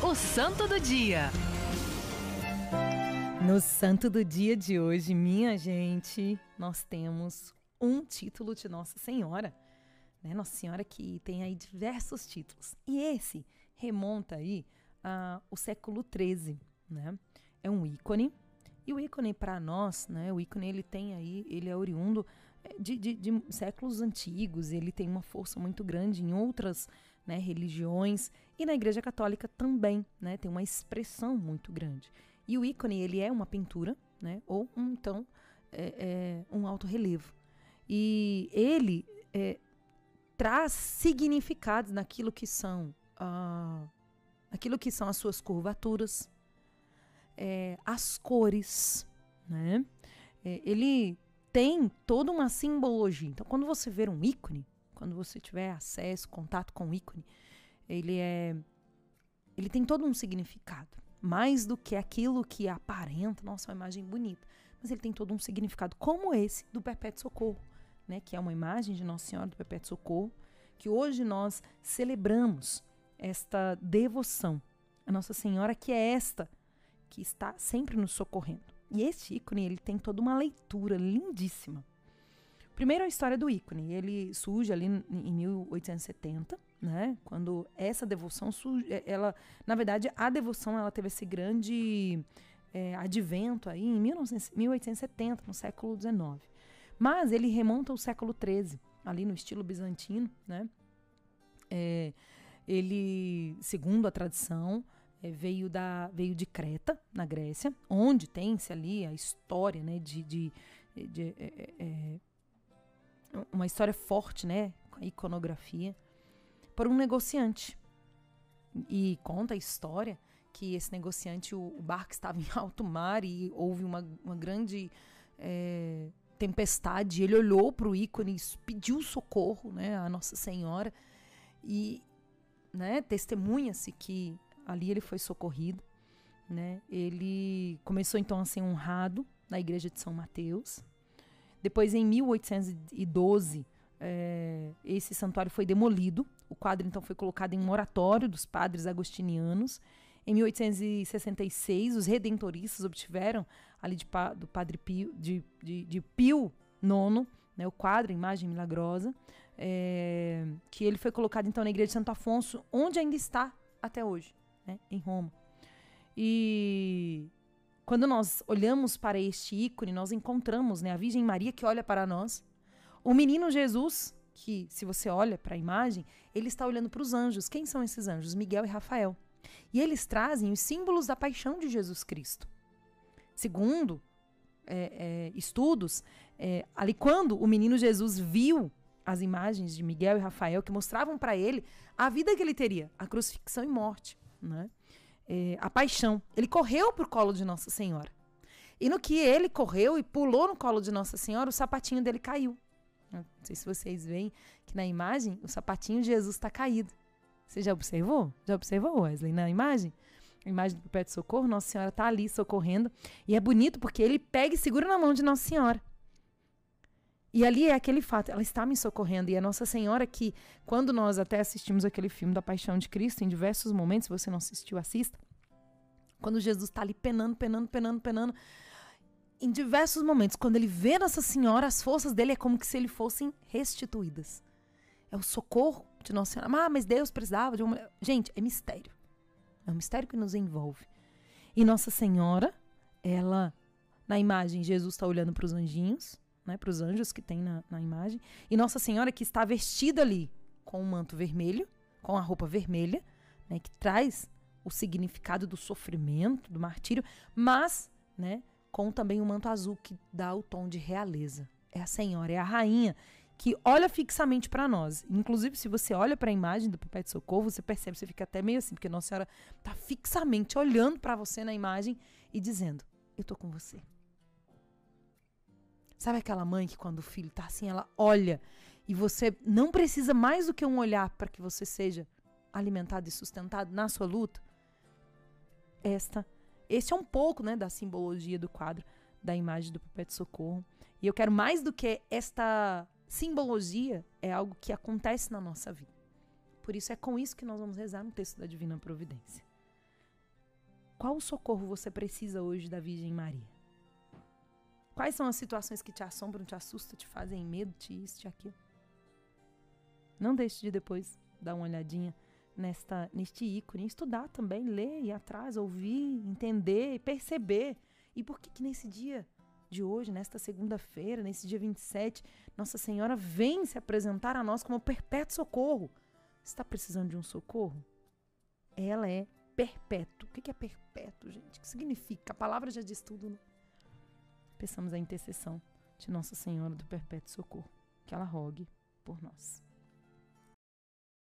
O Santo do Dia. No Santo do Dia de hoje, minha gente, nós temos um título de Nossa Senhora. Né? Nossa Senhora que tem aí diversos títulos. E esse remonta aí ao século XIII, né? É um ícone. E o ícone para nós, né? O ícone ele tem aí, ele é oriundo é, de, de, de séculos antigos. Ele tem uma força muito grande em outras né, religiões e na Igreja Católica também, né? Tem uma expressão muito grande. E o ícone ele é uma pintura, né? Ou um, então é, é um alto relevo. E ele é, traz significados naquilo que são ah, aquilo que são as suas curvaturas, é, as cores, né? É, ele tem toda uma simbologia. Então, quando você ver um ícone, quando você tiver acesso, contato com o ícone, ele é ele tem todo um significado, mais do que aquilo que aparenta, nossa, uma imagem bonita, mas ele tem todo um significado, como esse do Perpétuo Socorro né, que é uma imagem de Nossa Senhora do Perpétuo Socorro, que hoje nós celebramos esta devoção a Nossa Senhora, que é esta que está sempre nos socorrendo. E este ícone, ele tem toda uma leitura lindíssima. Primeiro a história do ícone, ele surge ali em 1870, né? Quando essa devoção surge, é, ela, na verdade, a devoção ela teve esse grande é, advento aí em 1870, no século XIX. Mas ele remonta ao século XIII, ali no estilo bizantino, né? É, ele, segundo a tradição, é, veio, da, veio de Creta, na Grécia, onde tem-se ali a história né, de, de, de é, é, é uma história forte, né, com a iconografia, por um negociante. E conta a história que esse negociante, o, o barco estava em alto mar e houve uma, uma grande é, tempestade, ele olhou para o ícone, pediu socorro, né, a Nossa Senhora e, né, testemunha-se que ali ele foi socorrido, né? Ele começou então a ser honrado na igreja de São Mateus. Depois, em 1812, é, esse santuário foi demolido. O quadro então foi colocado em um oratório dos padres agostinianos em 1866, os redentoristas obtiveram, ali de, do padre Pio, de, de, de Pio IX, né, o quadro, imagem milagrosa, é, que ele foi colocado então na igreja de Santo Afonso, onde ainda está até hoje, né, em Roma. E quando nós olhamos para este ícone, nós encontramos né, a Virgem Maria que olha para nós, o menino Jesus, que se você olha para a imagem, ele está olhando para os anjos. Quem são esses anjos? Miguel e Rafael. E eles trazem os símbolos da paixão de Jesus Cristo. Segundo é, é, estudos, é, ali quando o menino Jesus viu as imagens de Miguel e Rafael que mostravam para ele a vida que ele teria, a crucifixão e morte, né? É, a paixão. Ele correu para o colo de Nossa Senhora. E no que ele correu e pulou no colo de Nossa Senhora, o sapatinho dele caiu. Não sei se vocês veem que na imagem o sapatinho de Jesus está caído. Você já observou? Já observou, Wesley, na imagem? A imagem do Perpétuo Socorro, Nossa Senhora está ali socorrendo. E é bonito porque ele pega e segura na mão de Nossa Senhora. E ali é aquele fato, ela está me socorrendo. E a Nossa Senhora que, quando nós até assistimos aquele filme da Paixão de Cristo, em diversos momentos, se você não assistiu, assista. Quando Jesus está ali penando, penando, penando, penando. Em diversos momentos, quando ele vê Nossa Senhora, as forças dele é como se ele fossem restituídas. É o socorro de Nossa Senhora. Ah, mas Deus precisava de uma. Gente, é mistério. É um mistério que nos envolve. E Nossa Senhora, ela, na imagem, Jesus está olhando para os anjinhos, né, para os anjos que tem na, na imagem. E Nossa Senhora que está vestida ali com um manto vermelho, com a roupa vermelha, né, que traz o significado do sofrimento, do martírio, mas, né, com também o um manto azul que dá o tom de realeza. É a Senhora, é a rainha que olha fixamente para nós. Inclusive, se você olha para a imagem do Papai de Socorro, você percebe, você fica até meio assim, porque Nossa Senhora está fixamente olhando para você na imagem e dizendo: Eu tô com você. Sabe aquela mãe que quando o filho tá assim, ela olha e você não precisa mais do que um olhar para que você seja alimentado e sustentado na sua luta? Esta, esse é um pouco, né, da simbologia do quadro da imagem do de Socorro. E eu quero mais do que esta Simbologia é algo que acontece na nossa vida. Por isso é com isso que nós vamos rezar no texto da Divina Providência. Qual socorro você precisa hoje da Virgem Maria? Quais são as situações que te assombram, te assustam, te fazem medo, te isso, te aquilo? Não deixe de depois dar uma olhadinha nesta, neste ícone, estudar também, ler, ir atrás, ouvir, entender, perceber. E por que, que nesse dia de hoje, nesta segunda-feira, nesse dia 27, Nossa Senhora vem se apresentar a nós como perpétuo socorro? Está precisando de um socorro? Ela é perpétuo. O que é perpétuo, gente? O que significa? A palavra já diz tudo, né? Peçamos a intercessão de Nossa Senhora do Perpétuo Socorro, que ela rogue por nós.